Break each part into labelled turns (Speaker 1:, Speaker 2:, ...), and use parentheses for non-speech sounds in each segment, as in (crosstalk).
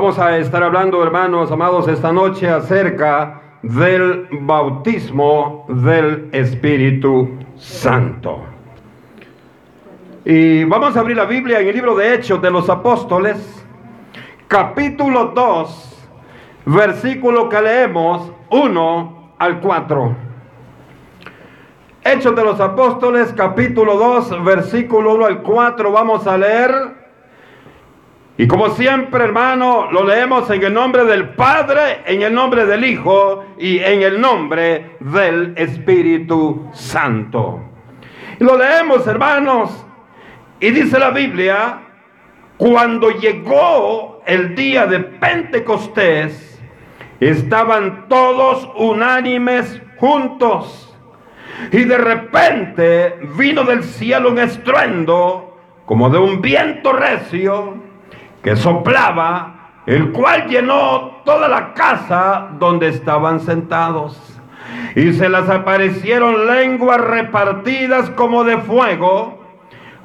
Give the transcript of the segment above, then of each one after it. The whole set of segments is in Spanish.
Speaker 1: Vamos a estar hablando, hermanos amados, esta noche acerca del bautismo del Espíritu Santo. Y vamos a abrir la Biblia en el libro de Hechos de los Apóstoles, capítulo 2, versículo que leemos 1 al 4. Hechos de los Apóstoles, capítulo 2, versículo 1 al 4, vamos a leer y como siempre, hermano, lo leemos en el nombre del Padre, en el nombre del Hijo y en el nombre del Espíritu Santo. Lo leemos, hermanos, y dice la Biblia, cuando llegó el día de Pentecostés, estaban todos unánimes juntos. Y de repente vino del cielo un estruendo como de un viento recio que soplaba, el cual llenó toda la casa donde estaban sentados. Y se les aparecieron lenguas repartidas como de fuego,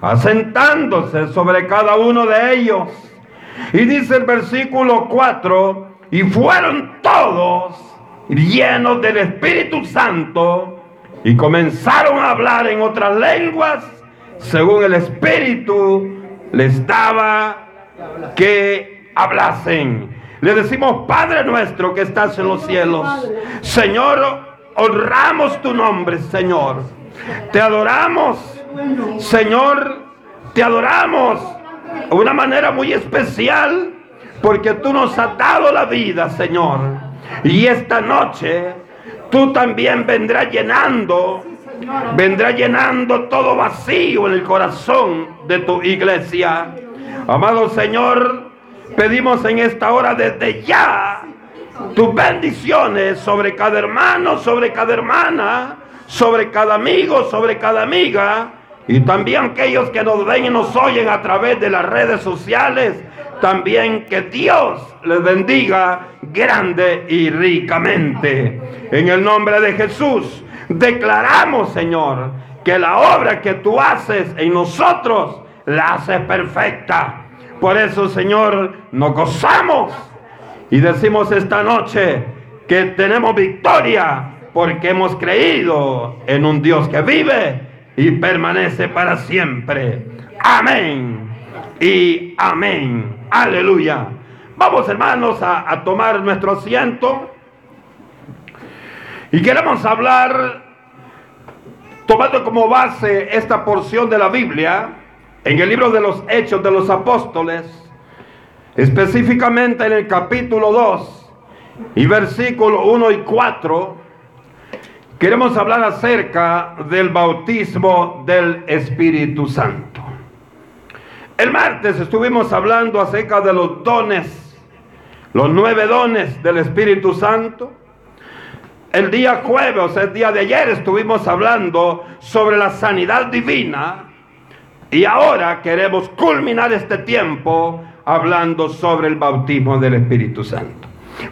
Speaker 1: asentándose sobre cada uno de ellos. Y dice el versículo 4, y fueron todos llenos del Espíritu Santo y comenzaron a hablar en otras lenguas según el Espíritu les daba que hablasen. Le decimos, Padre nuestro que estás en los cielos, Señor, honramos tu nombre, Señor. Te adoramos, Señor, te adoramos de una manera muy especial porque tú nos has dado la vida, Señor. Y esta noche tú también vendrás llenando, vendrás llenando todo vacío en el corazón de tu iglesia. Amado Señor, pedimos en esta hora desde ya tus bendiciones sobre cada hermano, sobre cada hermana, sobre cada amigo, sobre cada amiga. Y también aquellos que nos ven y nos oyen a través de las redes sociales. También que Dios les bendiga grande y ricamente. En el nombre de Jesús declaramos, Señor, que la obra que tú haces en nosotros la hace perfecta. Por eso, Señor, nos gozamos y decimos esta noche que tenemos victoria porque hemos creído en un Dios que vive y permanece para siempre. Amén y amén. Aleluya. Vamos hermanos a, a tomar nuestro asiento y queremos hablar, tomando como base esta porción de la Biblia, en el libro de los Hechos de los Apóstoles, específicamente en el capítulo 2 y versículo 1 y 4, queremos hablar acerca del bautismo del Espíritu Santo. El martes estuvimos hablando acerca de los dones, los nueve dones del Espíritu Santo. El día jueves, el día de ayer, estuvimos hablando sobre la sanidad divina y ahora queremos culminar este tiempo hablando sobre el bautismo del Espíritu Santo.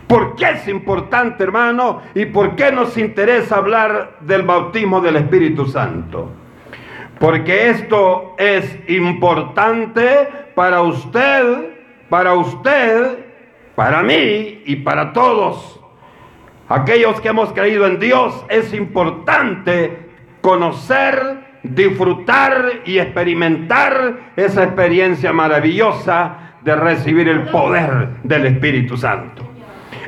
Speaker 1: ¿Por qué es importante, hermano? ¿Y por qué nos interesa hablar del bautismo del Espíritu Santo? Porque esto es importante para usted, para usted, para mí y para todos. Aquellos que hemos creído en Dios, es importante conocer disfrutar y experimentar esa experiencia maravillosa de recibir el poder del Espíritu Santo.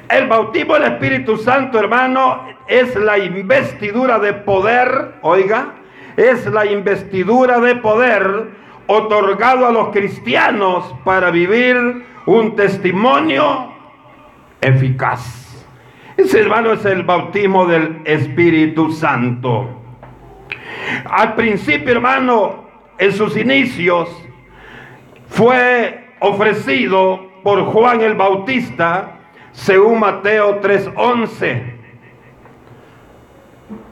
Speaker 1: El bautismo del Espíritu Santo, hermano, es la investidura de poder, oiga, es la investidura de poder otorgado a los cristianos para vivir un testimonio eficaz. Ese hermano es el bautismo del Espíritu Santo. Al principio, hermano, en sus inicios, fue ofrecido por Juan el Bautista, según Mateo 3:11.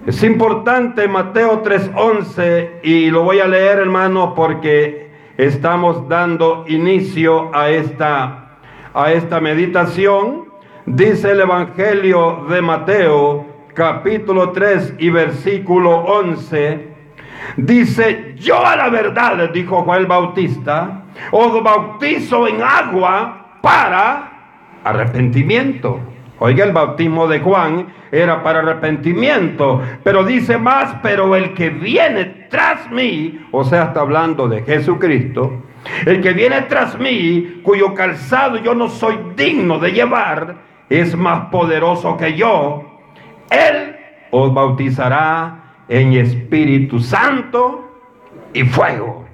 Speaker 1: Es importante Mateo 3:11 y lo voy a leer, hermano, porque estamos dando inicio a esta, a esta meditación. Dice el Evangelio de Mateo, capítulo 3 y versículo 11, dice, yo a la verdad, dijo Juan el Bautista, os bautizo en agua para arrepentimiento. Oiga, el bautismo de Juan era para arrepentimiento, pero dice más, pero el que viene tras mí, o sea, está hablando de Jesucristo, el que viene tras mí, cuyo calzado yo no soy digno de llevar, es más poderoso que yo. Él os bautizará en Espíritu Santo y fuego.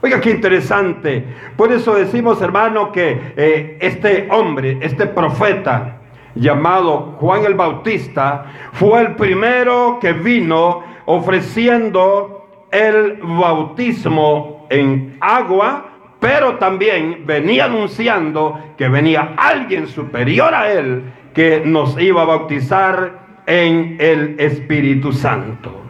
Speaker 1: Oiga, qué interesante. Por eso decimos, hermano, que eh, este hombre, este profeta, llamado Juan el Bautista, fue el primero que vino ofreciendo el bautismo en agua, pero también venía anunciando que venía alguien superior a él que nos iba a bautizar en el Espíritu Santo.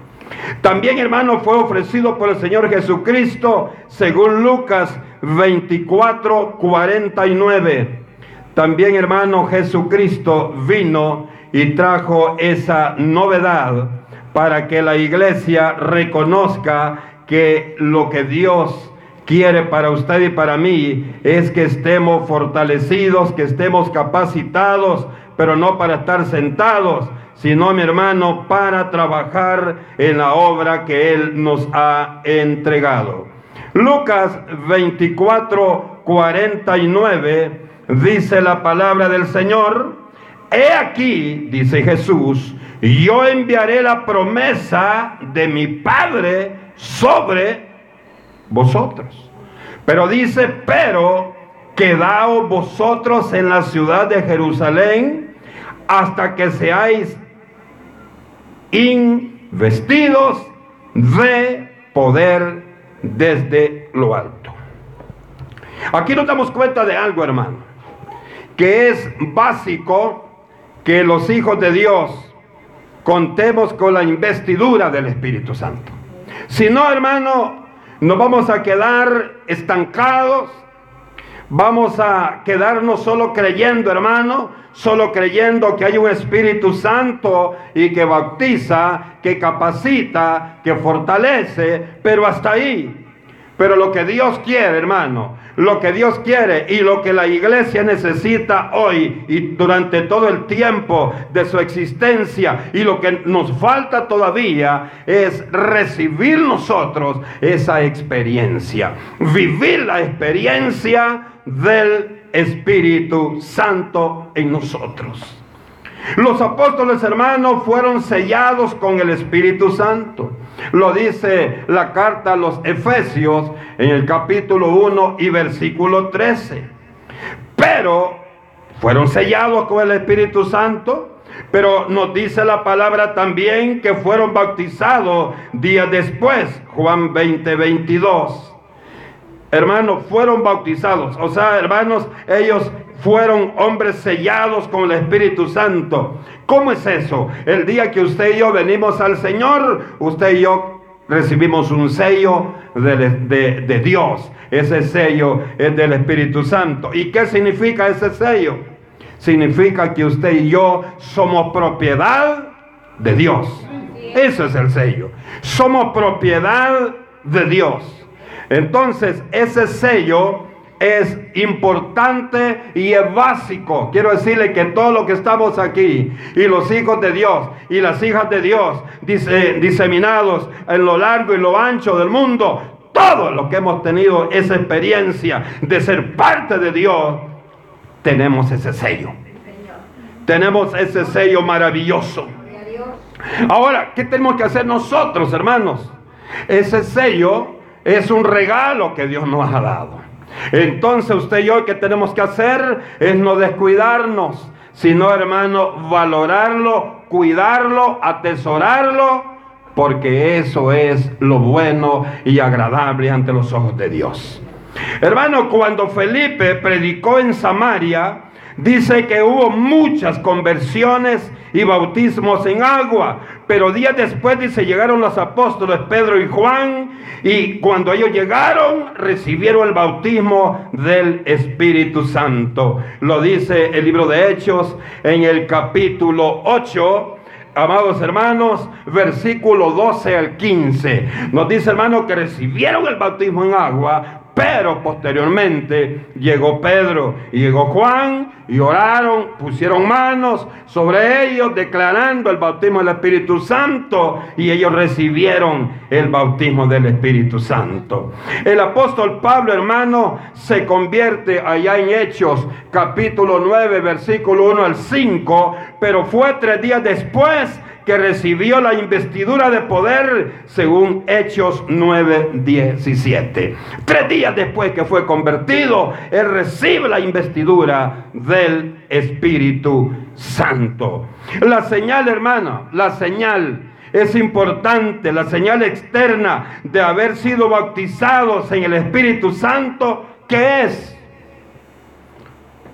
Speaker 1: También, hermano, fue ofrecido por el Señor Jesucristo, según Lucas 24, 49. También, hermano, Jesucristo vino y trajo esa novedad para que la iglesia reconozca que lo que Dios quiere para usted y para mí es que estemos fortalecidos, que estemos capacitados, pero no para estar sentados, sino, mi hermano, para trabajar en la obra que Él nos ha entregado. Lucas 24, 49 dice la palabra del Señor, he aquí, dice Jesús, yo enviaré la promesa de mi Padre sobre vosotros. Pero dice, pero quedaos vosotros en la ciudad de Jerusalén hasta que seáis investidos de poder desde lo alto. Aquí nos damos cuenta de algo, hermano que es básico que los hijos de Dios contemos con la investidura del Espíritu Santo. Si no, hermano, nos vamos a quedar estancados, vamos a quedarnos solo creyendo, hermano, solo creyendo que hay un Espíritu Santo y que bautiza, que capacita, que fortalece, pero hasta ahí. Pero lo que Dios quiere, hermano, lo que Dios quiere y lo que la iglesia necesita hoy y durante todo el tiempo de su existencia y lo que nos falta todavía es recibir nosotros esa experiencia, vivir la experiencia del Espíritu Santo en nosotros. Los apóstoles hermanos fueron sellados con el Espíritu Santo. Lo dice la carta a los Efesios en el capítulo 1 y versículo 13. Pero fueron sellados con el Espíritu Santo. Pero nos dice la palabra también que fueron bautizados días después, Juan 20, 22 hermanos, fueron bautizados. O sea, hermanos, ellos fueron hombres sellados con el Espíritu Santo. ¿Cómo es eso? El día que usted y yo venimos al Señor, usted y yo recibimos un sello de, de Dios. Ese sello es del Espíritu Santo. ¿Y qué significa ese sello? Significa que usted y yo somos propiedad de Dios. Ese es el sello. Somos propiedad de Dios. Entonces, ese sello es importante y es básico. Quiero decirle que todo lo que estamos aquí y los hijos de Dios y las hijas de Dios diseminados en lo largo y lo ancho del mundo, todo lo que hemos tenido esa experiencia de ser parte de Dios, tenemos ese sello. Tenemos ese sello maravilloso. Ahora, ¿qué tenemos que hacer nosotros, hermanos? Ese sello es un regalo que Dios nos ha dado. Entonces usted y yo que tenemos que hacer es no descuidarnos, sino hermano, valorarlo, cuidarlo, atesorarlo, porque eso es lo bueno y agradable ante los ojos de Dios. Hermano, cuando Felipe predicó en Samaria, dice que hubo muchas conversiones y bautismos en agua, pero días después dice llegaron los apóstoles Pedro y Juan y cuando ellos llegaron recibieron el bautismo del Espíritu Santo. Lo dice el libro de Hechos en el capítulo 8 amados hermanos, versículo 12 al 15. Nos dice, hermano, que recibieron el bautismo en agua, Pero posteriormente llegó Pedro y llegó Juan y oraron, pusieron manos sobre ellos declarando el bautismo del Espíritu Santo y ellos recibieron el bautismo del Espíritu Santo. El apóstol Pablo, hermano, se convierte allá en Hechos capítulo 9, versículo 1 al 5, pero fue tres días después que recibió la investidura de poder según Hechos 9, 17. Tres días después que fue convertido, él recibe la investidura del Espíritu Santo. La señal, hermano, la señal es importante, la señal externa de haber sido bautizados en el Espíritu Santo, ¿qué es?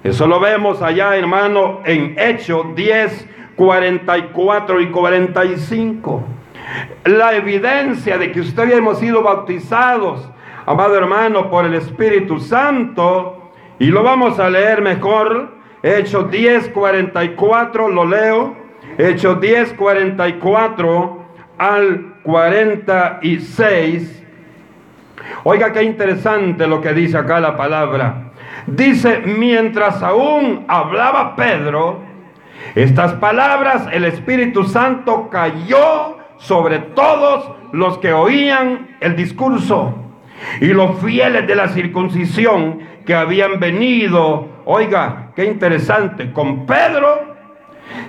Speaker 1: Eso lo vemos allá, hermano, en Hechos 10, 44 y 45. La evidencia de que ustedes hemos sido bautizados, amado hermano, por el Espíritu Santo, y lo vamos a leer mejor, Hechos 10, 44, lo leo, Hechos 10, 44 al 46. Oiga qué interesante lo que dice acá la palabra. Dice, mientras aún hablaba Pedro, estas palabras, el Espíritu Santo cayó sobre todos los que oían el discurso. Y los fieles de la circuncisión que habían venido, oiga, qué interesante, con Pedro,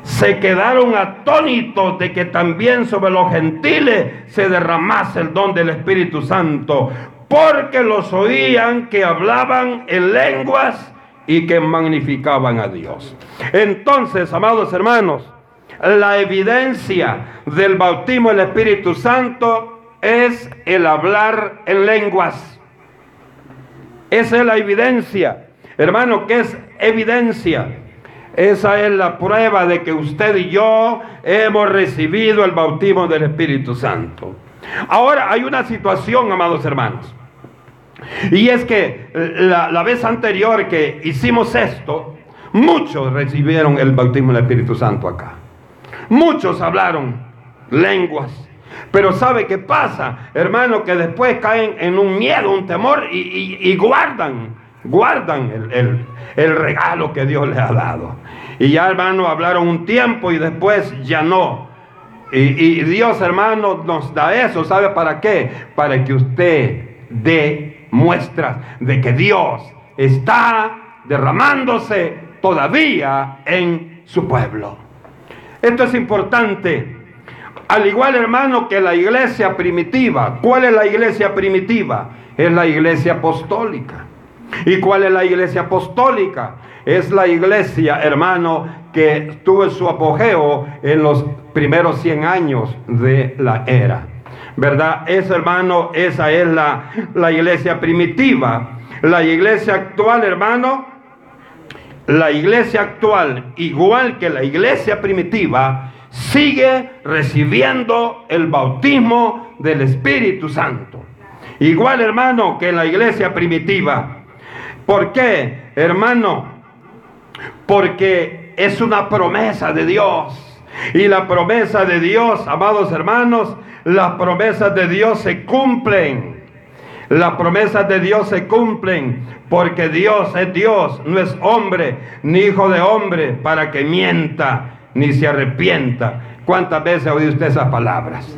Speaker 1: se quedaron atónitos de que también sobre los gentiles se derramase el don del Espíritu Santo, porque los oían que hablaban en lenguas y que magnificaban a Dios. Entonces, amados hermanos, la evidencia del bautismo del Espíritu Santo es el hablar en lenguas. Esa es la evidencia. Hermano, ¿qué es evidencia? Esa es la prueba de que usted y yo hemos recibido el bautismo del Espíritu Santo. Ahora hay una situación, amados hermanos. Y es que la, vez anterior que hicimos esto, muchos recibieron el bautismo del Espíritu Santo acá. Muchos hablaron lenguas. Pero ¿sabe qué pasa? Hermano, que después caen en un miedo, un temor y, guardan, guardan el, el, regalo que Dios les ha dado. Y ya, hermano, hablaron un tiempo y después ya no. Y, y Dios, hermano, nos da eso. ¿Sabe para qué? Para que usted dé muestras de que Dios está derramándose todavía en su pueblo. Esto es importante. Al igual, hermano, que la iglesia primitiva. ¿Cuál es la iglesia primitiva? Es la iglesia apostólica. ¿Y cuál es la iglesia apostólica? Es la iglesia, hermano, que tuvo su apogeo en los primeros 100 años de la era. ¿Verdad? Esa, hermano, esa es la, la iglesia primitiva. La iglesia actual, hermano, la iglesia actual, igual que la iglesia primitiva, sigue recibiendo el bautismo del Espíritu Santo. Igual, hermano, que la iglesia primitiva. ¿Por qué, hermano? Porque es una promesa de Dios. Y la promesa de Dios, amados hermanos, las promesas de Dios se cumplen. Las promesas de Dios se cumplen porque Dios es Dios, no es hombre ni hijo de hombre para que mienta ni se arrepienta. ¿Cuántas veces ha oído usted esas palabras?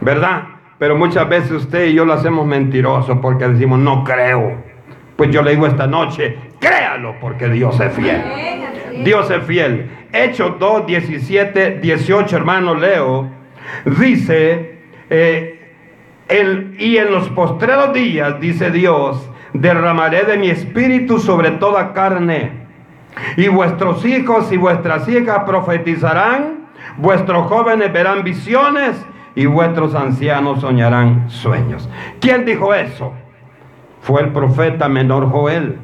Speaker 1: ¿Verdad? Pero muchas veces usted y yo lo hacemos mentiroso porque decimos no creo. Pues yo le digo esta noche, créalo porque Dios es fiel. Dios es fiel. Hechos 2, 17, 18, hermano, leo Dice, eh, y en los postreros días, dice Dios, derramaré de mi espíritu sobre toda carne. Y vuestros hijos y vuestras hijas profetizarán, vuestros jóvenes verán visiones y vuestros ancianos soñarán sueños. ¿Quién dijo eso? Fue el profeta menor Joel.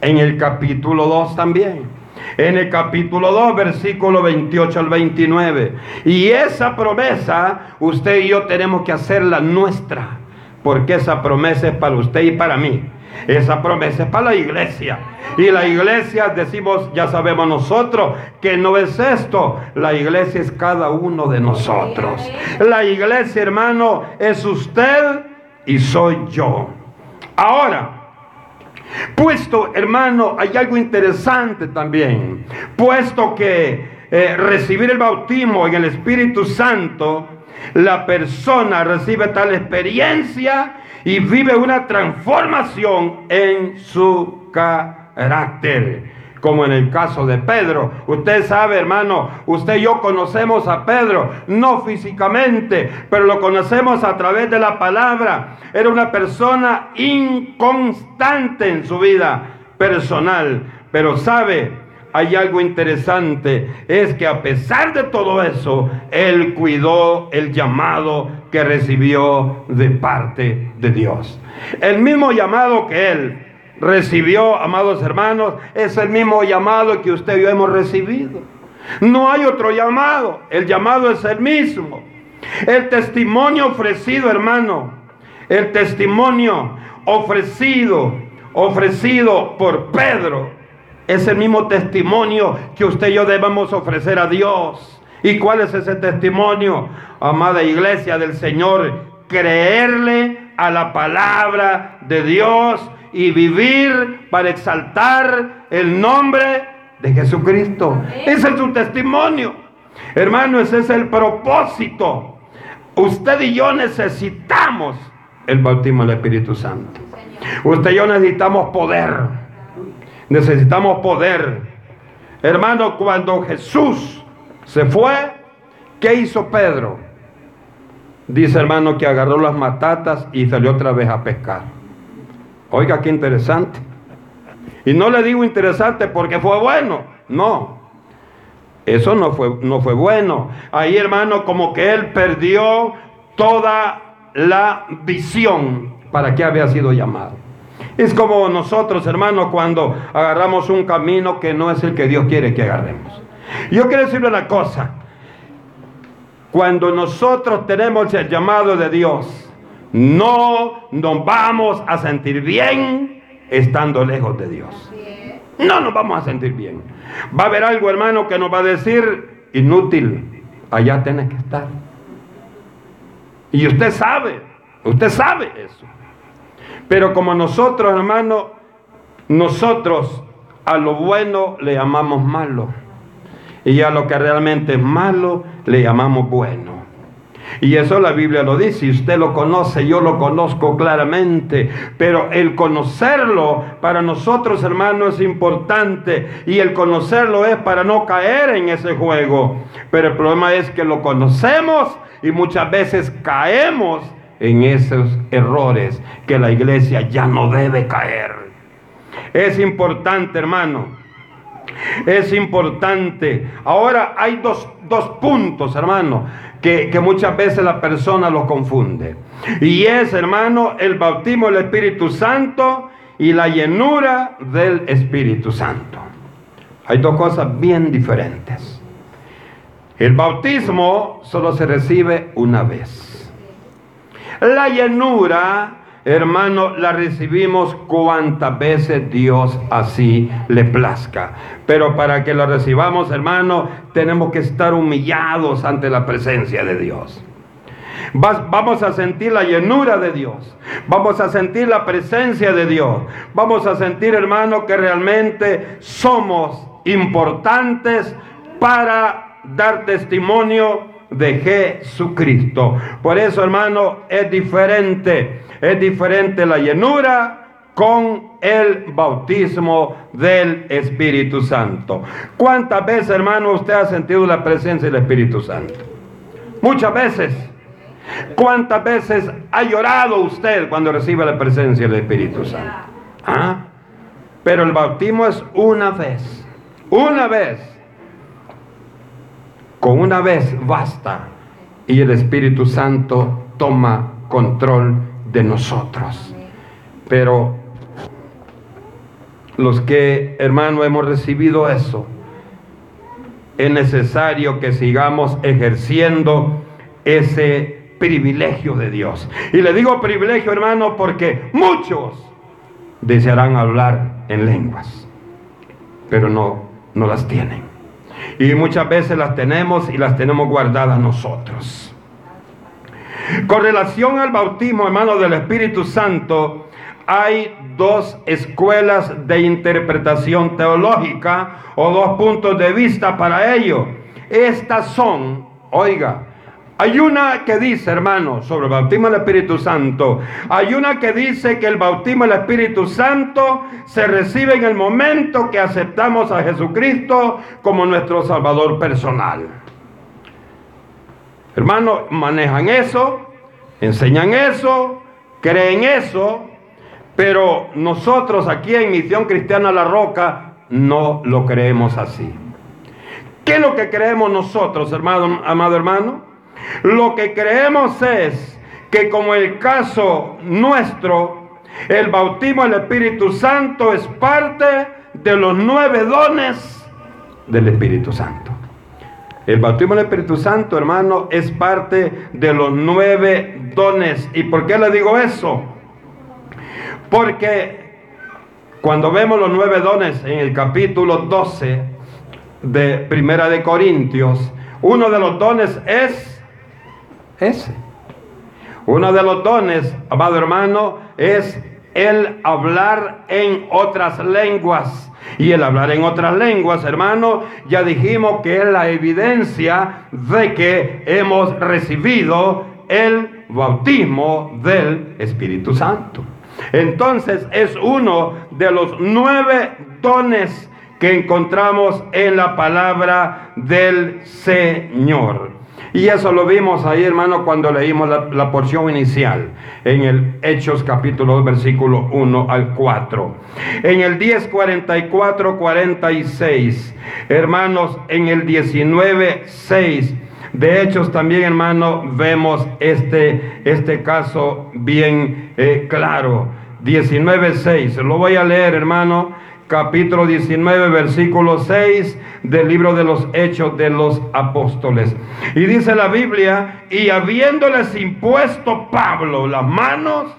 Speaker 1: En el capítulo 2 también en el capítulo 2, versículo 28 al 29. Y esa promesa, usted y yo tenemos que hacerla nuestra, porque esa promesa es para usted y para mí. Esa promesa es para la iglesia. Y la iglesia, decimos, ya sabemos nosotros, que no es esto. La iglesia es cada uno de nosotros. La iglesia, hermano, es usted y soy yo. Ahora, puesto, hermano, hay algo interesante también, puesto que eh, recibir el bautismo en el Espíritu Santo, la persona recibe tal experiencia y vive una transformación en su carácter como en el caso de Pedro. Usted sabe, hermano, usted y yo conocemos a Pedro, no físicamente, pero lo conocemos a través de la palabra. Era una persona inconstante en su vida personal, pero sabe, hay algo interesante, es que a pesar de todo eso, él cuidó el llamado que recibió de parte de Dios. El mismo llamado que él recibió, amados hermanos, es el mismo llamado que usted y yo hemos recibido. No hay otro llamado, el llamado es el mismo. El testimonio ofrecido, hermano, el testimonio ofrecido, ofrecido por Pedro, es el mismo testimonio que usted y yo debemos ofrecer a Dios. ¿Y cuál es ese testimonio, amada iglesia del Señor? Creerle a la palabra de Dios y vivir para exaltar el nombre de Jesucristo. Ese es su testimonio. Hermano, ese es el propósito. Usted y yo necesitamos el bautismo del Espíritu Santo. Usted y yo necesitamos poder. Necesitamos poder. Hermano, cuando Jesús se fue, ¿qué hizo Pedro? Dice hermano que agarró las matatas y salió otra vez a pescar. Oiga, qué interesante. Y no le digo interesante porque fue bueno. No. Eso no fue, no fue bueno. Ahí, hermano, como que él perdió toda la visión para que había sido llamado. Es como nosotros, hermano, cuando agarramos un camino que no es el que Dios quiere que agarremos. Yo quiero decirle una cosa. Cuando nosotros tenemos el llamado de Dios, no nos vamos a sentir bien estando lejos de Dios. No nos vamos a sentir bien. Va a haber algo, hermano, que nos va a decir inútil. Allá tienes que estar. Y usted sabe, usted sabe eso. Pero como nosotros, hermano, nosotros a lo bueno le llamamos malo. Y a lo que realmente es malo le llamamos bueno. Y eso la Biblia lo dice, y usted lo conoce, yo lo conozco claramente, pero el conocerlo para nosotros hermanos es importante y el conocerlo es para no caer en ese juego. Pero el problema es que lo conocemos y muchas veces caemos en esos errores que la iglesia ya no debe caer. Es importante, hermano. Es importante. Ahora hay dos, dos puntos, hermano que, muchas veces la persona lo confunde. Y es, hermano, el bautismo del Espíritu Santo y la llenura del Espíritu Santo. Hay dos cosas bien diferentes. El bautismo solo se recibe una vez. La llenura hermano, la recibimos cuantas veces Dios así le plazca. Pero para que la recibamos, hermano, tenemos que estar humillados ante la presencia de Dios. vamos a sentir la llenura de Dios. Vamos a sentir la presencia de Dios. Vamos a sentir, hermano, que realmente somos importantes para dar testimonio de Jesucristo. Por eso, hermano, es diferente es diferente la llenura con el bautismo del Espíritu Santo. ¿Cuántas veces, hermano, usted ha sentido la presencia del Espíritu Santo? Muchas veces. ¿Cuántas veces ha llorado usted cuando recibe la presencia del Espíritu Santo? ¿Ah? Pero el bautismo es una vez. Una vez. Con una vez basta. Y el Espíritu Santo toma control de nosotros. Pero los que, hermano, hemos recibido eso, es necesario que sigamos ejerciendo ese privilegio de Dios. Y le digo privilegio, hermano, porque muchos desearán hablar en lenguas, pero no, no las tienen. Y muchas veces las tenemos y las tenemos guardadas nosotros. Con relación al bautismo, hermano, del Espíritu Santo, hay dos escuelas de interpretación teológica o dos puntos de vista para ello. Estas son, oiga, hay una que dice, hermano, sobre el bautismo del Espíritu Santo. Hay una que dice que el bautismo del Espíritu Santo se recibe en el momento que aceptamos a Jesucristo como nuestro Salvador personal. Hermano, manejan eso, enseñan eso, creen eso, pero nosotros aquí en Misión Cristiana La Roca no lo creemos así. ¿Qué es lo que creemos nosotros, hermano, amado hermano? Lo que creemos es que como el caso nuestro, el bautismo del Espíritu Santo es parte de los nueve dones del Espíritu Santo. El bautismo del Espíritu Santo, hermano, es parte de los nueve dones. ¿Y por qué le digo eso? Porque cuando vemos los nueve dones en el capítulo 12 de Primera de Corintios, uno de los dones es ese. Uno de los dones, amado hermano, es el hablar en otras lenguas. Y el hablar en otras lenguas, hermano, ya dijimos que es la evidencia de que hemos recibido el bautismo del Espíritu Santo. Entonces es uno de los nueve dones que encontramos en la palabra del Señor. Y eso lo vimos ahí, hermano, cuando leímos la, porción inicial, en el Hechos capítulo 2, versículo 1 al 4. En el 10, 44, 46, hermanos, en el 19, 6. De Hechos también, hermano, vemos este, este caso bien eh, claro. 19, 6. Lo voy a leer, hermano capítulo 19, versículo 6 del libro de los Hechos de los Apóstoles. Y dice la Biblia, y habiéndoles impuesto Pablo las manos,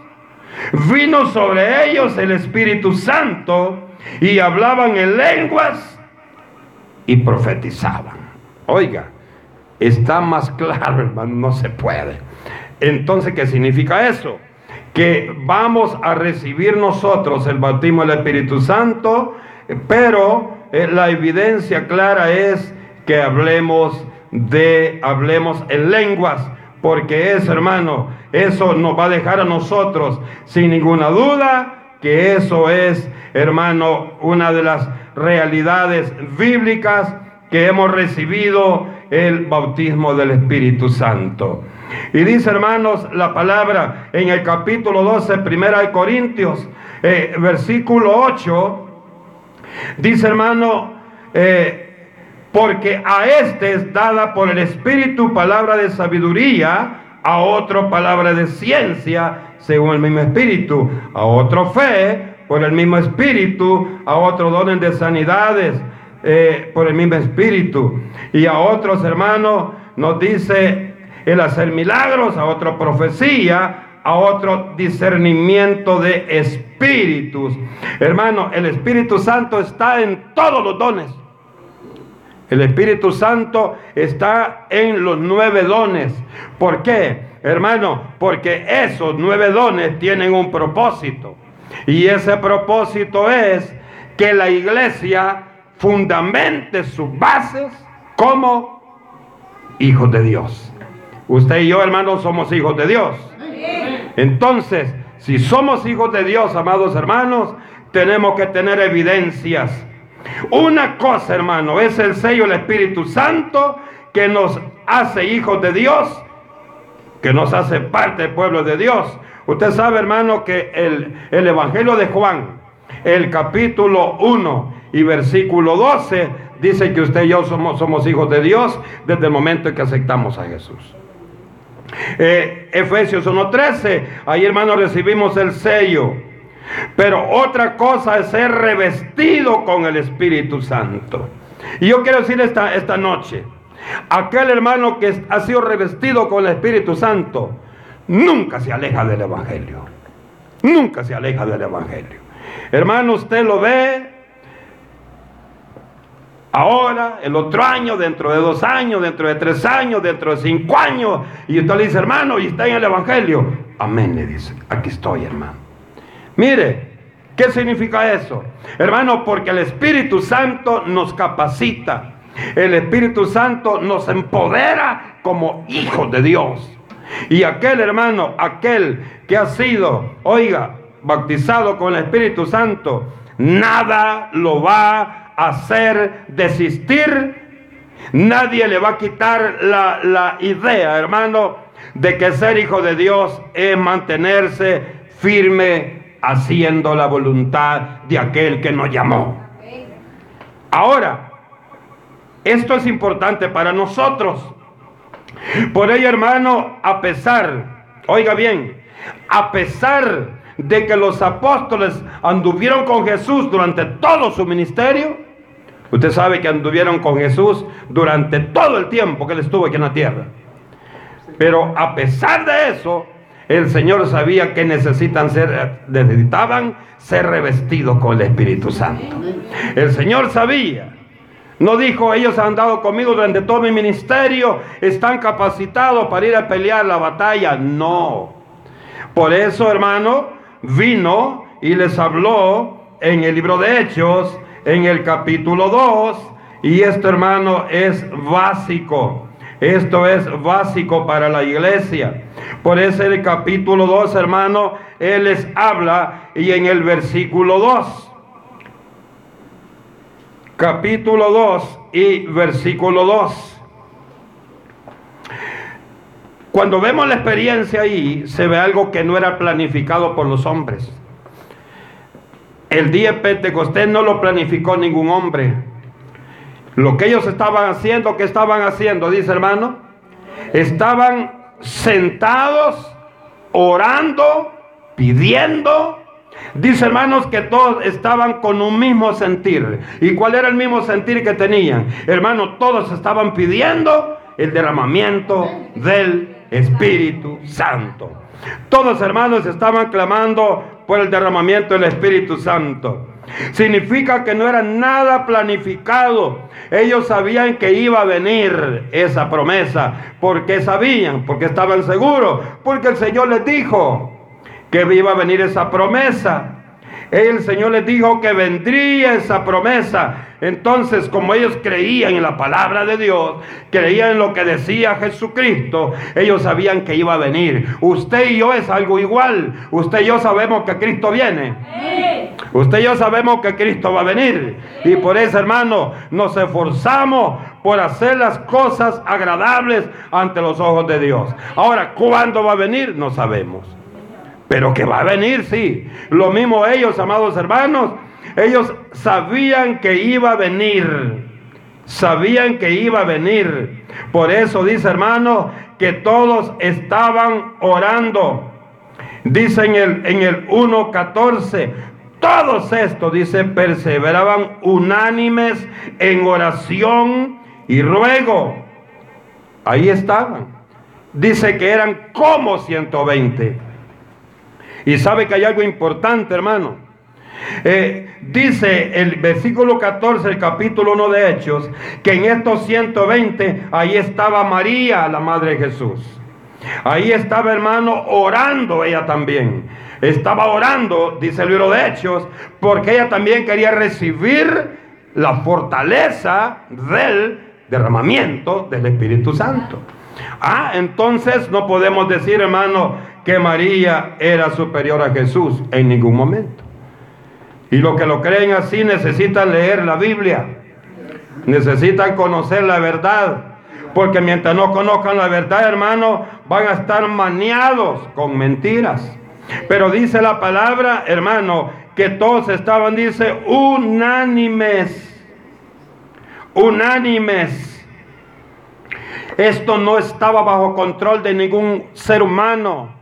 Speaker 1: vino sobre ellos el Espíritu Santo y hablaban en lenguas y profetizaban. Oiga, está más (laughs) claro, hermano, no se puede. Entonces, ¿qué significa eso? Que vamos a recibir nosotros el bautismo del Espíritu Santo, pero eh, la evidencia clara es que hablemos de, hablemos en lenguas, porque es, hermano, eso nos va a dejar a nosotros sin ninguna duda que eso es, hermano, una de las realidades bíblicas que hemos recibido el bautismo del Espíritu Santo. Y dice, hermanos, la palabra en el capítulo 12, primera de Corintios, eh, versículo 8, dice, hermano, eh, porque a este es dada por el Espíritu palabra de sabiduría, a otro palabra de ciencia, según el mismo Espíritu, a otro fe, por el mismo Espíritu, a otro dones de sanidades, eh, por el mismo Espíritu, y a otros hermanos nos dice el hacer milagros, a otra profecía, a otro discernimiento de espíritus. Hermano, el Espíritu Santo está en todos los dones. El Espíritu Santo está en los nueve dones. ¿Por qué? Hermano, porque esos nueve dones tienen un propósito. Y ese propósito es que la iglesia fundamente sus bases como hijos de Dios. Usted y yo, hermanos, somos hijos de Dios. Entonces, si somos hijos de Dios, amados hermanos, tenemos que tener evidencias. Una cosa, hermano, es el sello del Espíritu Santo que nos hace hijos de Dios, que nos hace parte del pueblo de Dios. Usted sabe, hermano, que el, el Evangelio de Juan, el capítulo 1 y versículo 12, dice que usted y yo somos, somos hijos de Dios desde el momento en que aceptamos a Jesús. Eh, Efesios 1.13, ahí hermanos recibimos el sello. Pero otra cosa es ser revestido con el Espíritu Santo. Y yo quiero decir esta, esta noche, aquel hermano que ha sido revestido con el Espíritu Santo, nunca se aleja del Evangelio. Nunca se aleja del Evangelio. Hermano, usted lo ve ahora, el otro año, dentro de dos años, dentro de tres años, dentro de cinco años. Y usted le dice, hermano, y está en el Evangelio. Amén, le dice, aquí estoy, hermano. Mire, ¿qué significa eso? Hermano, porque el Espíritu Santo nos capacita. El Espíritu Santo nos empodera como hijos de Dios. Y aquel hermano, aquel que ha sido, oiga, bautizado con el Espíritu Santo, nada lo va a hacer desistir. Nadie le va a quitar la, la idea, hermano, de que ser hijo de Dios es mantenerse firme haciendo la voluntad de aquel que nos llamó. Ahora, esto es importante para nosotros. Por ello, hermano, a pesar, oiga bien, a pesar de que los apóstoles anduvieron con Jesús durante todo su ministerio, usted sabe que anduvieron con Jesús durante todo el tiempo que él estuvo aquí en la tierra. Pero a pesar de eso, el Señor sabía que necesitaban ser revestidos con el Espíritu Santo. El Señor sabía. No dijo, ellos han andado conmigo durante todo mi ministerio, están capacitados para ir a pelear la batalla. No. Por eso, hermano, vino y les habló en el libro de Hechos, en el capítulo 2, y esto, hermano, es básico. Esto es básico para la iglesia. Por eso el capítulo 2, hermano, Él les habla y en el versículo 2. Capítulo 2 y versículo 2. Cuando vemos la experiencia ahí, se ve algo que no era planificado por los hombres. El día de Pentecostés no lo planificó ningún hombre. Lo que ellos estaban haciendo, ¿qué estaban haciendo? Dice hermano. Estaban sentados, orando, pidiendo. Dice hermanos que todos estaban con un mismo sentir. ¿Y cuál era el mismo sentir que tenían? Hermanos, todos estaban pidiendo el derramamiento del Espíritu Santo. Todos hermanos estaban clamando por el derramamiento del Espíritu Santo. Significa que no era nada planificado. Ellos sabían que iba a venir esa promesa. porque sabían? Porque estaban seguros. Porque el Señor les dijo que iba a venir esa promesa el Señor les dijo que vendría esa promesa. Entonces, como ellos creían en la palabra de Dios, creían en lo que decía Jesucristo, ellos sabían que iba a venir. Usted y yo es algo igual. Usted y yo sabemos que Cristo viene. Usted y yo sabemos que Cristo va a venir. Y por eso, hermano, nos esforzamos por hacer las cosas agradables ante los ojos de Dios. Ahora, ¿cuándo va a venir? No sabemos. Pero que va a venir, sí. Lo mismo ellos, amados hermanos, ellos sabían que iba a venir. Sabían que iba a venir. Por eso dice hermano que todos estaban orando. Dice en el, en el 1.14, todos estos, dice, perseveraban unánimes en oración y ruego. Ahí estaban. Dice que eran como 120. Y sabe que hay algo importante, hermano. Eh, dice el versículo 14, el capítulo 1 de Hechos, que en estos 120 ahí estaba María, la Madre de Jesús. Ahí estaba, hermano, orando ella también. Estaba orando, dice el libro de Hechos, porque ella también quería recibir la fortaleza del derramamiento del Espíritu Santo. Ah, entonces no podemos decir, hermano, que María era superior a Jesús en ningún momento. Y los que lo creen así necesitan leer la Biblia, necesitan conocer la verdad, porque mientras no conozcan la verdad, hermano, van a estar maniados con mentiras. Pero dice la palabra, hermano, que todos estaban, dice, unánimes, unánimes. Esto no estaba bajo control de ningún ser humano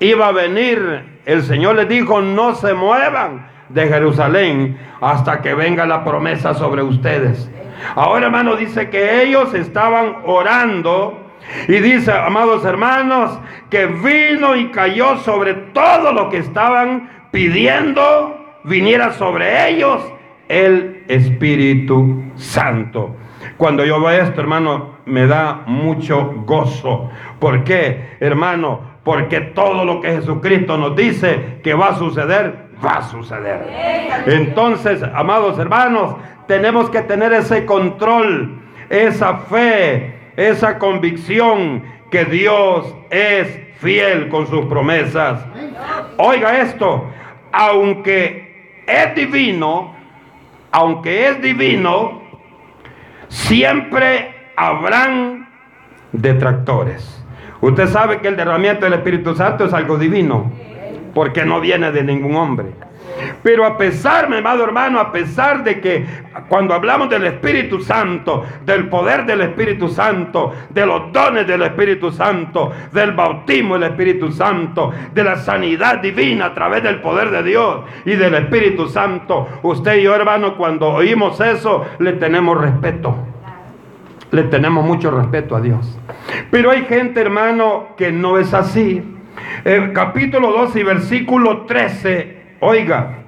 Speaker 1: iba a venir, el Señor les dijo, no se muevan de Jerusalén hasta que venga la promesa sobre ustedes. Ahora, hermano, dice que ellos estaban orando y dice, amados hermanos, que vino y cayó sobre todo lo que estaban pidiendo, viniera sobre ellos el Espíritu Santo. Cuando yo veo esto, hermano, me da mucho gozo. ¿Por qué, hermano? Porque todo lo que Jesucristo nos dice que va a suceder, va a suceder. Entonces, amados hermanos, tenemos que tener ese control, esa fe, esa convicción que Dios es fiel con sus promesas. Oiga esto, aunque es divino, aunque es divino, siempre habrán detractores. Usted sabe que el derramamiento del Espíritu Santo es algo divino, porque no viene de ningún hombre. Pero a pesar, mi amado hermano, a pesar de que cuando hablamos del Espíritu Santo, del poder del Espíritu Santo, de los dones del Espíritu Santo, del bautismo del Espíritu Santo, de la sanidad divina a través del poder de Dios y del Espíritu Santo, usted y yo, hermano, cuando oímos eso, le tenemos respeto. Le tenemos mucho respeto a Dios. Pero hay gente, hermano, que no es así. El capítulo 12 y versículo 13 Oiga,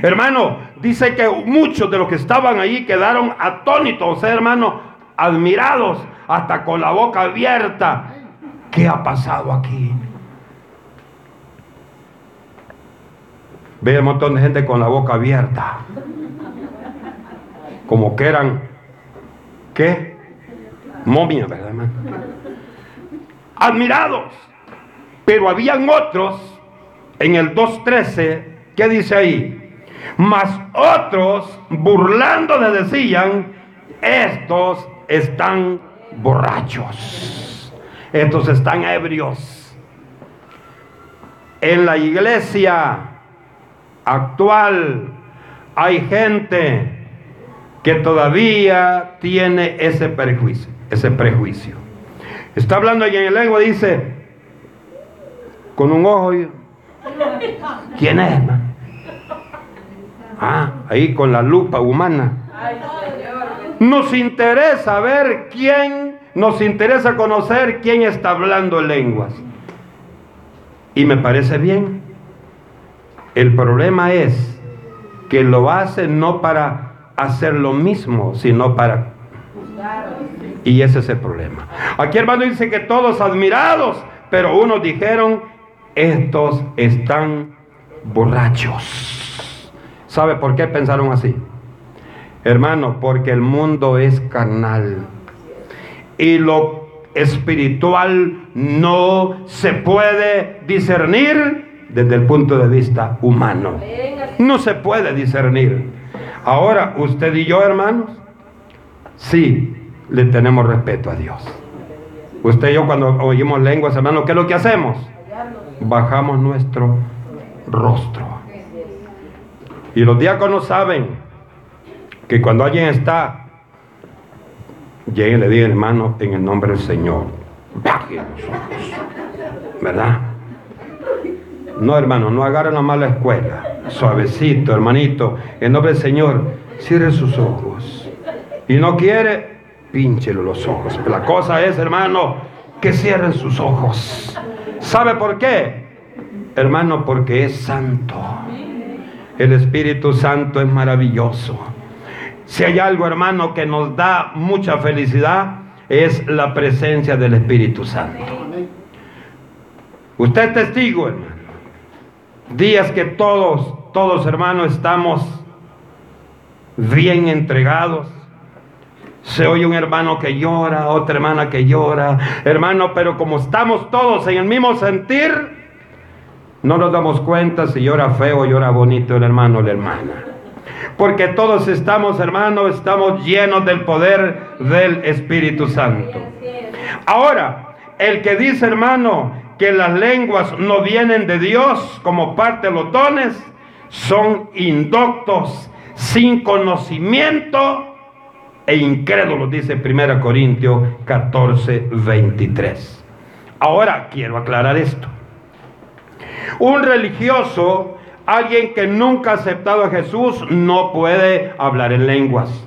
Speaker 1: hermano, dice que muchos de los que estaban ahí quedaron atónitos, o sea, hermano, admirados, hasta con la boca abierta. ¿Qué ha pasado aquí? Ve un montón de gente con la boca abierta. Como que eran, ¿qué? Momias, ¿verdad, hermano? Admirados. Pero habían otros en el 2.13, ¿qué dice ahí? Mas otros burlando le decían, estos están borrachos, estos están ebrios. En la iglesia actual hay gente que todavía tiene ese prejuicio, ese prejuicio. Está hablando ahí en el lengua, dice, con un ojo ¿Quién es, Ah, ahí con la lupa humana. Nos interesa ver quién, nos interesa conocer quién está hablando lenguas. Y me parece bien. El problema es que lo hace no para hacer lo mismo, sino para... Y ese es el problema. Aquí hermano dice que todos admirados, pero unos dijeron estos están borrachos. ¿Sabe por qué pensaron así? Hermano, porque el mundo es carnal. Y lo espiritual no se puede discernir desde el punto de vista humano. No se puede discernir. Ahora, usted y yo, hermanos, sí le tenemos respeto a Dios. Usted y yo cuando oímos lenguas, hermanos, ¿qué es lo que hacemos? bajamos nuestro rostro. Y los diáconos saben que cuando alguien está, llegue y le diga, hermano, en el nombre del Señor, baje los ojos. ¿Verdad? No, hermano, no agarren la mala escuela. Suavecito, hermanito. En nombre del Señor, cierre sus ojos. Y no quiere, pínchelo los ojos. la cosa es, hermano, que cierren sus ojos. ¿Sabe por qué? Hermano, porque es santo. El Espíritu Santo es maravilloso. Si hay algo, hermano, que nos da mucha felicidad, es la presencia del Espíritu Santo. Usted es testigo, hermano. Días que todos, todos, hermanos, estamos bien entregados se oye un hermano que llora, otra hermana que llora. Hermano, pero como estamos todos en el mismo sentir, no nos damos cuenta si llora feo o llora bonito el hermano o la hermana. Porque todos estamos, hermano, estamos llenos del poder del Espíritu Santo. Ahora, el que dice, hermano, que las lenguas no vienen de Dios como parte de los dones, son indoctos, sin conocimiento e incrédulos, dice 1 Corintios 14, 23. Ahora quiero aclarar esto. Un religioso, alguien que nunca ha aceptado a Jesús, no puede hablar en lenguas.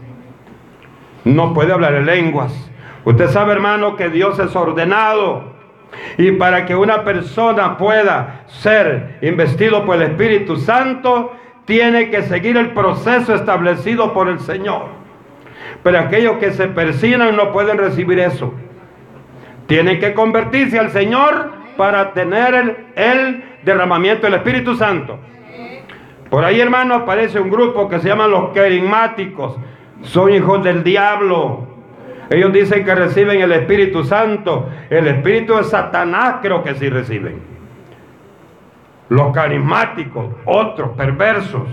Speaker 1: No puede hablar en lenguas. Usted sabe, hermano, que Dios es ordenado. Y para que una persona pueda ser investido por el Espíritu Santo, tiene que seguir el proceso establecido por el Señor. Pero aquellos que se persinan no pueden recibir eso. Tienen que convertirse al Señor para tener el, derramamiento del Espíritu Santo. Por ahí, hermano, aparece un grupo que se llama los carismáticos. Son hijos del diablo. Ellos dicen que reciben el Espíritu Santo. El Espíritu de Satanás creo que sí reciben. Los carismáticos, otros perversos.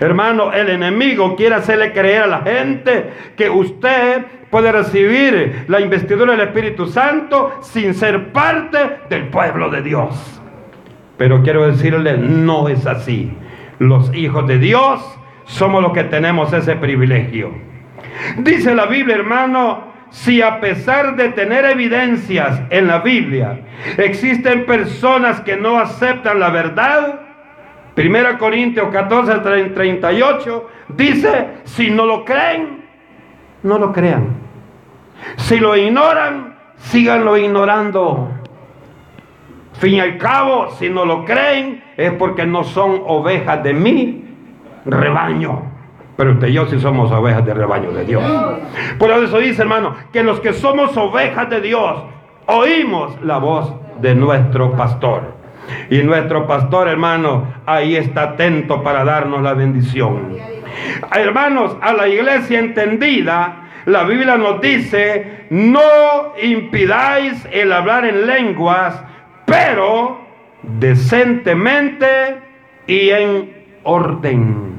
Speaker 1: Hermano, el enemigo quiere hacerle creer a la gente que usted puede recibir la investidura del Espíritu Santo sin ser parte del pueblo de Dios. Pero quiero decirle, no es así. Los hijos de Dios somos los que tenemos ese privilegio. Dice la Biblia, hermano, si a pesar de tener evidencias en la Biblia, existen personas que no aceptan la verdad, 1 Corintios 14, 38 dice, si no lo creen, no lo crean. Si lo ignoran, síganlo ignorando. Fin y al cabo, si no lo creen, es porque no son ovejas de mi rebaño. Pero usted y yo sí somos ovejas de rebaño de Dios. Por eso dice, hermano, que los que somos ovejas de Dios, oímos la voz de nuestro pastor. Y nuestro pastor, hermano, ahí está atento para darnos la bendición. Hermanos, a la iglesia entendida, la Biblia nos dice, no impidáis el hablar en lenguas, pero decentemente y en orden.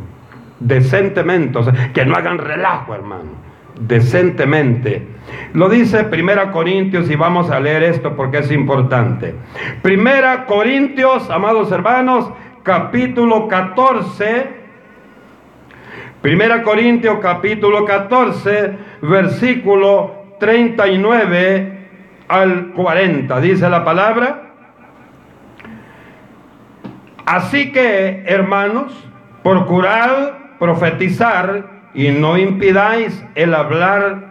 Speaker 1: Decentemente, que no hagan relajo, hermano. Decentemente. Lo dice Primera Corintios y vamos a leer esto porque es importante. Primera Corintios, amados hermanos, capítulo 14. Primera Corintios capítulo 14, versículo 39 al 40. Dice la palabra. Así que, hermanos, procurad profetizar y no impidáis el hablar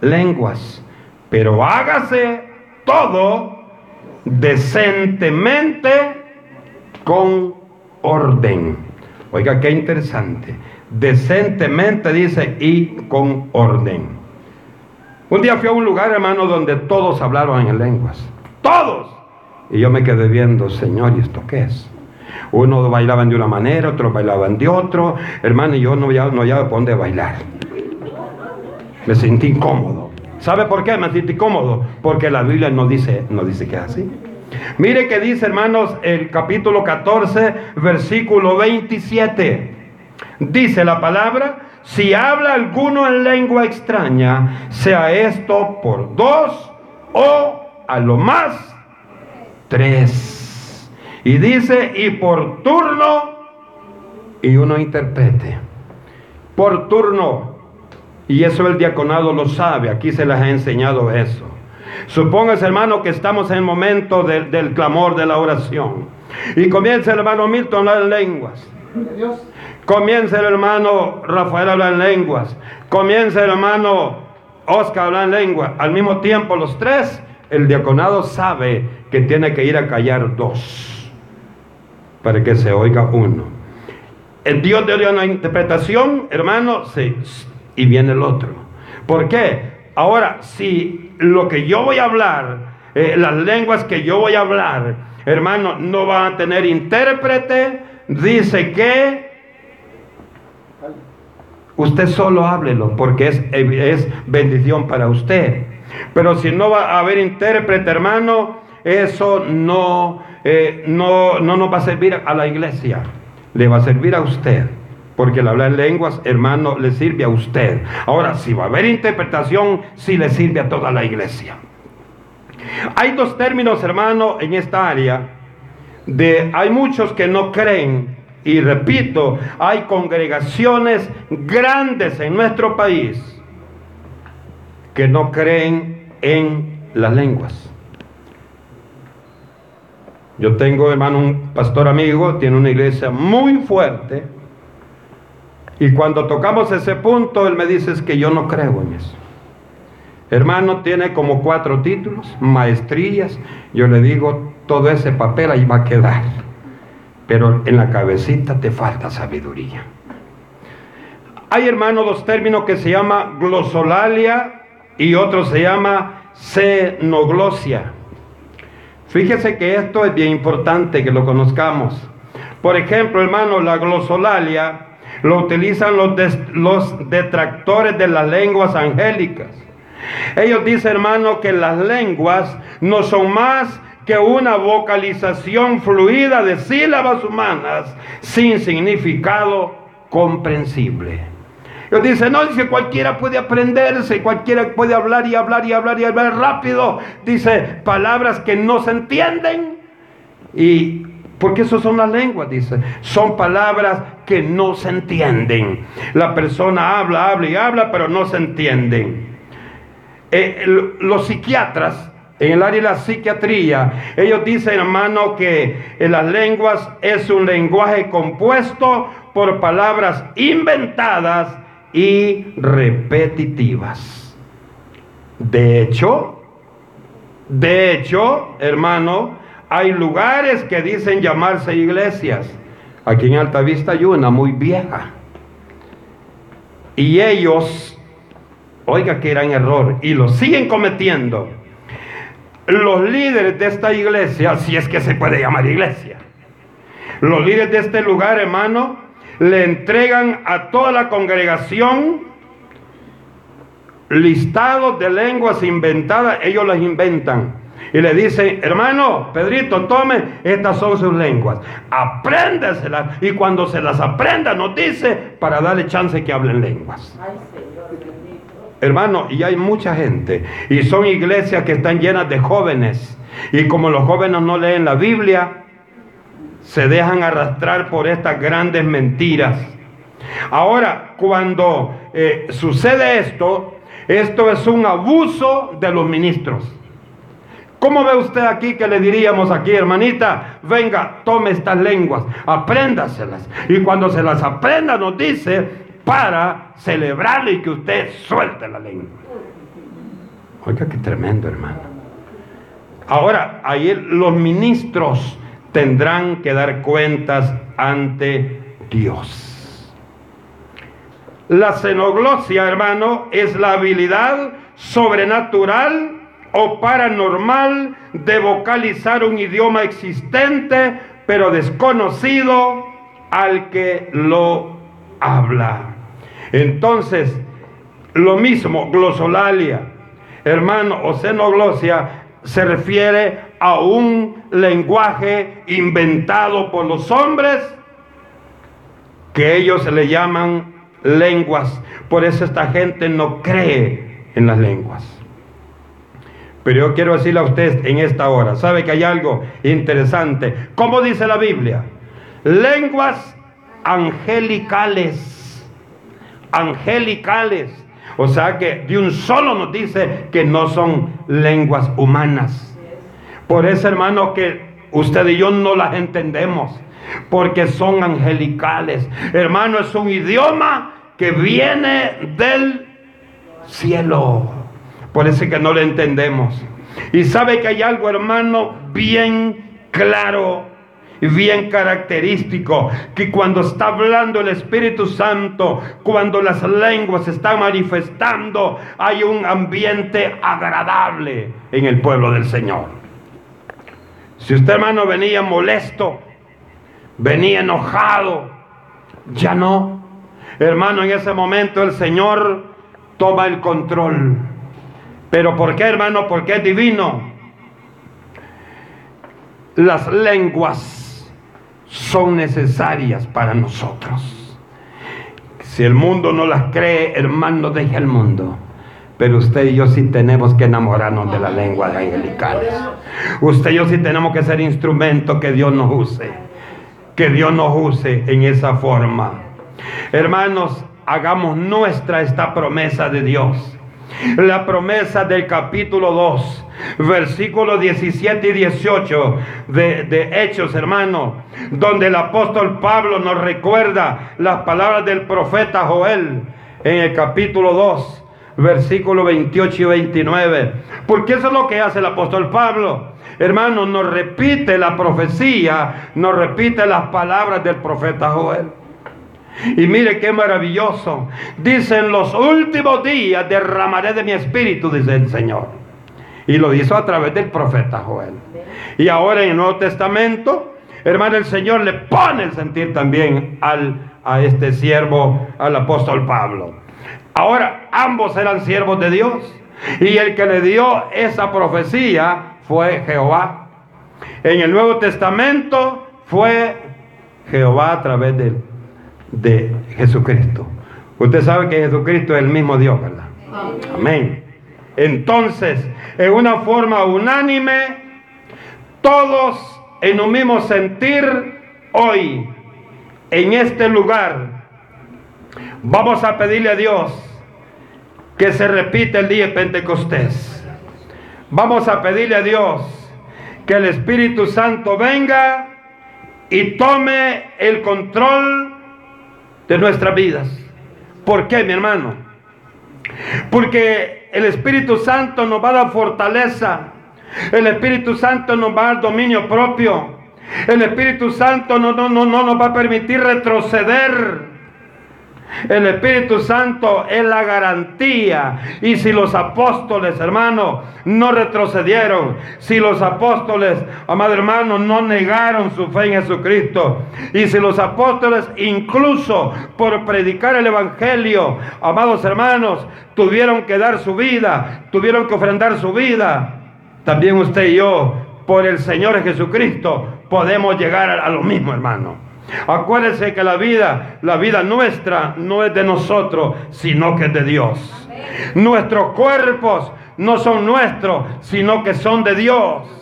Speaker 1: lenguas, pero hágase todo decentemente con orden. Oiga, qué interesante. Decentemente dice y con orden. Un día fui a un lugar, hermano, donde todos hablaron en lenguas. Todos. Y yo me quedé viendo, Señor, ¿y esto qué es? Unos bailaban de una manera, otros bailaban de otro. Hermano, yo no había, no por dónde bailar. Me sentí incómodo. ¿Sabe por qué me sentí incómodo? Porque la Biblia no dice, no dice que es así. Mire que dice, hermanos, el capítulo 14, versículo 27. Dice la palabra, si habla alguno en lengua extraña, sea esto por dos o a lo más tres. Y dice, y por turno, y uno interprete. Por turno. Y eso el diaconado lo sabe, aquí se les ha enseñado eso. Supóngase, hermano, que estamos en el momento del clamor de la oración. Y comienza el hermano Milton a hablar en lenguas. Comienza el hermano Rafael a hablar en lenguas. Comienza el hermano Oscar a hablar en lenguas. Al mismo tiempo, los tres, el diaconado sabe que tiene que ir a callar dos para que se oiga uno. El Dios dio una interpretación, hermano, y viene el otro. ¿Por qué? Ahora, si lo que yo voy a hablar, eh, las lenguas que yo voy a hablar, hermano, no van a tener intérprete, dice que usted solo háblelo, porque es, es bendición para usted. Pero si no va a haber intérprete, hermano, eso no eh, no, no nos va a servir a la iglesia, le va a servir a usted. Porque el hablar lenguas, hermano, le sirve a usted. Ahora, si va a haber interpretación, sí le sirve a toda la iglesia. Hay dos términos, hermano, en esta área. De, hay muchos que no creen. Y repito, hay congregaciones grandes en nuestro país que no creen en las lenguas. Yo tengo, hermano, un pastor amigo, tiene una iglesia muy fuerte. Y cuando tocamos ese punto, él me dice es que yo no creo en eso. Hermano, tiene como cuatro títulos, maestrías. Yo le digo, todo ese papel ahí va a quedar. Pero en la cabecita te falta sabiduría. Hay, hermano, dos términos que se llama glosolalia y otro se llama xenoglosia. Fíjese que esto es bien importante que lo conozcamos, Por ejemplo, hermano, la glosolalia lo utilizan los, detractores de las lenguas angélicas. Ellos dicen, hermano, que las lenguas no son más que una vocalización fluida de sílabas humanas sin significado comprensible. Ellos dicen, no, dice, cualquiera puede aprenderse, cualquiera puede hablar y hablar y hablar y hablar rápido. Dice, palabras que no se entienden. Y porque eso son las lenguas, dice. Son palabras que no se entienden. La persona habla, habla y habla, pero no se entienden. Eh, los psiquiatras, en el área de la psiquiatría, ellos dicen, hermano, que en las lenguas es un lenguaje compuesto por palabras inventadas y repetitivas. De hecho, de hecho, hermano, hay lugares que dicen llamarse iglesias. Aquí en Altavista hay una muy vieja. Y ellos, oiga que eran error, y lo siguen cometiendo. Los líderes de esta iglesia, si es que se puede llamar iglesia, los líderes de este lugar, hermano, le entregan a toda la congregación listados de lenguas inventadas, ellos las inventan y le dice, hermano, Pedrito, tome, estas son sus lenguas, apréndeselas. Y cuando se las aprenda, nos dice para darle chance que hablen lenguas. Hermano, y hay mucha gente, y son iglesias que están llenas de jóvenes, y como los jóvenes no leen la Biblia, se dejan arrastrar por estas grandes mentiras. Ahora, cuando eh, sucede esto, esto es un abuso de los ministros. ¿Cómo ve usted aquí que le diríamos aquí, hermanita? Venga, tome estas lenguas, apréndaselas. Y cuando se las aprenda, nos dice para celebrarle y que usted suelte la lengua. Oiga, qué tremendo, hermano. Ahora, ahí los ministros tendrán que dar cuentas ante Dios. La xenoglosia, hermano, es la habilidad sobrenatural o paranormal de vocalizar un idioma existente pero desconocido al que lo habla. Entonces, lo mismo, glosolalia, hermano, o xenoglosia, se refiere a un lenguaje inventado por los hombres que ellos le llaman lenguas. Por eso esta gente no cree en las lenguas. Pero yo quiero decirle a usted en esta hora, ¿sabe que hay algo interesante? ¿Cómo dice la Biblia? Lenguas angelicales. Angelicales. O sea que de un solo nos dice que no son lenguas humanas. Por eso, hermano, que usted y yo no las entendemos. Porque son angelicales. Hermano, es un idioma que viene del cielo. Por eso que no lo entendemos. Y sabe que hay algo, hermano, bien claro y bien característico, que cuando está hablando el Espíritu Santo, cuando las lenguas están manifestando, hay un ambiente agradable en el pueblo del Señor. Si usted, hermano, venía molesto, venía enojado, ya no. Hermano, en ese momento el Señor toma el control pero ¿por qué, hermano? Porque es divino. Las lenguas son necesarias para nosotros. Si el mundo no las cree, hermano, deje el mundo. Pero usted y yo sí tenemos que enamorarnos de las lenguas angelicales. Usted y yo sí tenemos que ser instrumento que Dios nos use. Que Dios nos use en esa forma. Hermanos, hagamos nuestra esta promesa de Dios la promesa del capítulo 2, versículos 17 y 18 de, de, Hechos, hermano, donde el apóstol Pablo nos recuerda las palabras del profeta Joel en el capítulo 2, versículos 28 y 29. Porque eso es lo que hace el apóstol Pablo. Hermano, nos repite la profecía, nos repite las palabras del profeta Joel. Y mire qué maravilloso. Dicen los últimos días derramaré de mi espíritu, dice el Señor. Y lo hizo a través del profeta Joel. Y ahora en el Nuevo Testamento hermano, el Señor le pone el sentir también al, a este siervo, al apóstol Pablo. Ahora, ambos eran siervos de Dios. Y el que le dio esa profecía fue Jehová. En el Nuevo Testamento fue Jehová a través de, de Jesucristo. Usted sabe que Jesucristo es el mismo Dios, ¿verdad? Amén. Entonces, en una forma unánime, todos en un mismo sentir, hoy, en este lugar, vamos a pedirle a Dios que se repite el día de Pentecostés. Vamos a pedirle a Dios que el Espíritu Santo venga y tome el control de nuestras vidas. ¿Por qué, mi hermano? Porque el Espíritu Santo nos va a dar fortaleza. El Espíritu Santo nos va a dar dominio propio. El Espíritu Santo no, no, no, no nos va a permitir retroceder. El Espíritu Santo es la garantía. Y si los apóstoles, hermano, no retrocedieron, si los apóstoles, amado hermano, no negaron su fe en Jesucristo, y si los apóstoles incluso por predicar el Evangelio, amados hermanos, tuvieron que dar su vida, tuvieron que ofrendar su vida, también usted y yo, por el Señor Jesucristo, podemos llegar a, lo mismo, hermano. Acuérdense que la vida, la vida nuestra no es de nosotros, sino que es de Dios. Nuestros cuerpos no son nuestros, sino que son de Dios.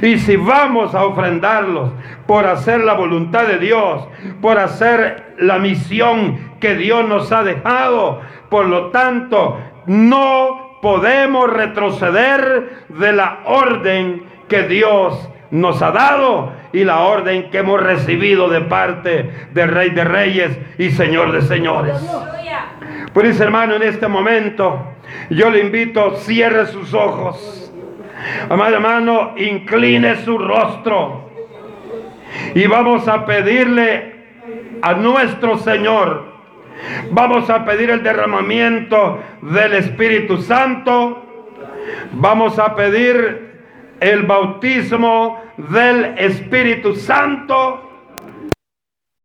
Speaker 1: Y si vamos a ofrendarlos por hacer la voluntad de Dios, por hacer la misión que Dios nos ha dejado, por lo tanto, no podemos retroceder de la orden que Dios nos ha dado y la orden que hemos recibido de parte del Rey de Reyes y Señor de Señores. Por eso, hermano, en este momento yo le invito, cierre sus ojos. Amado hermano, incline su rostro. Y vamos a pedirle a nuestro Señor. Vamos a pedir el derramamiento del Espíritu Santo. Vamos a pedir el bautismo del Espíritu Santo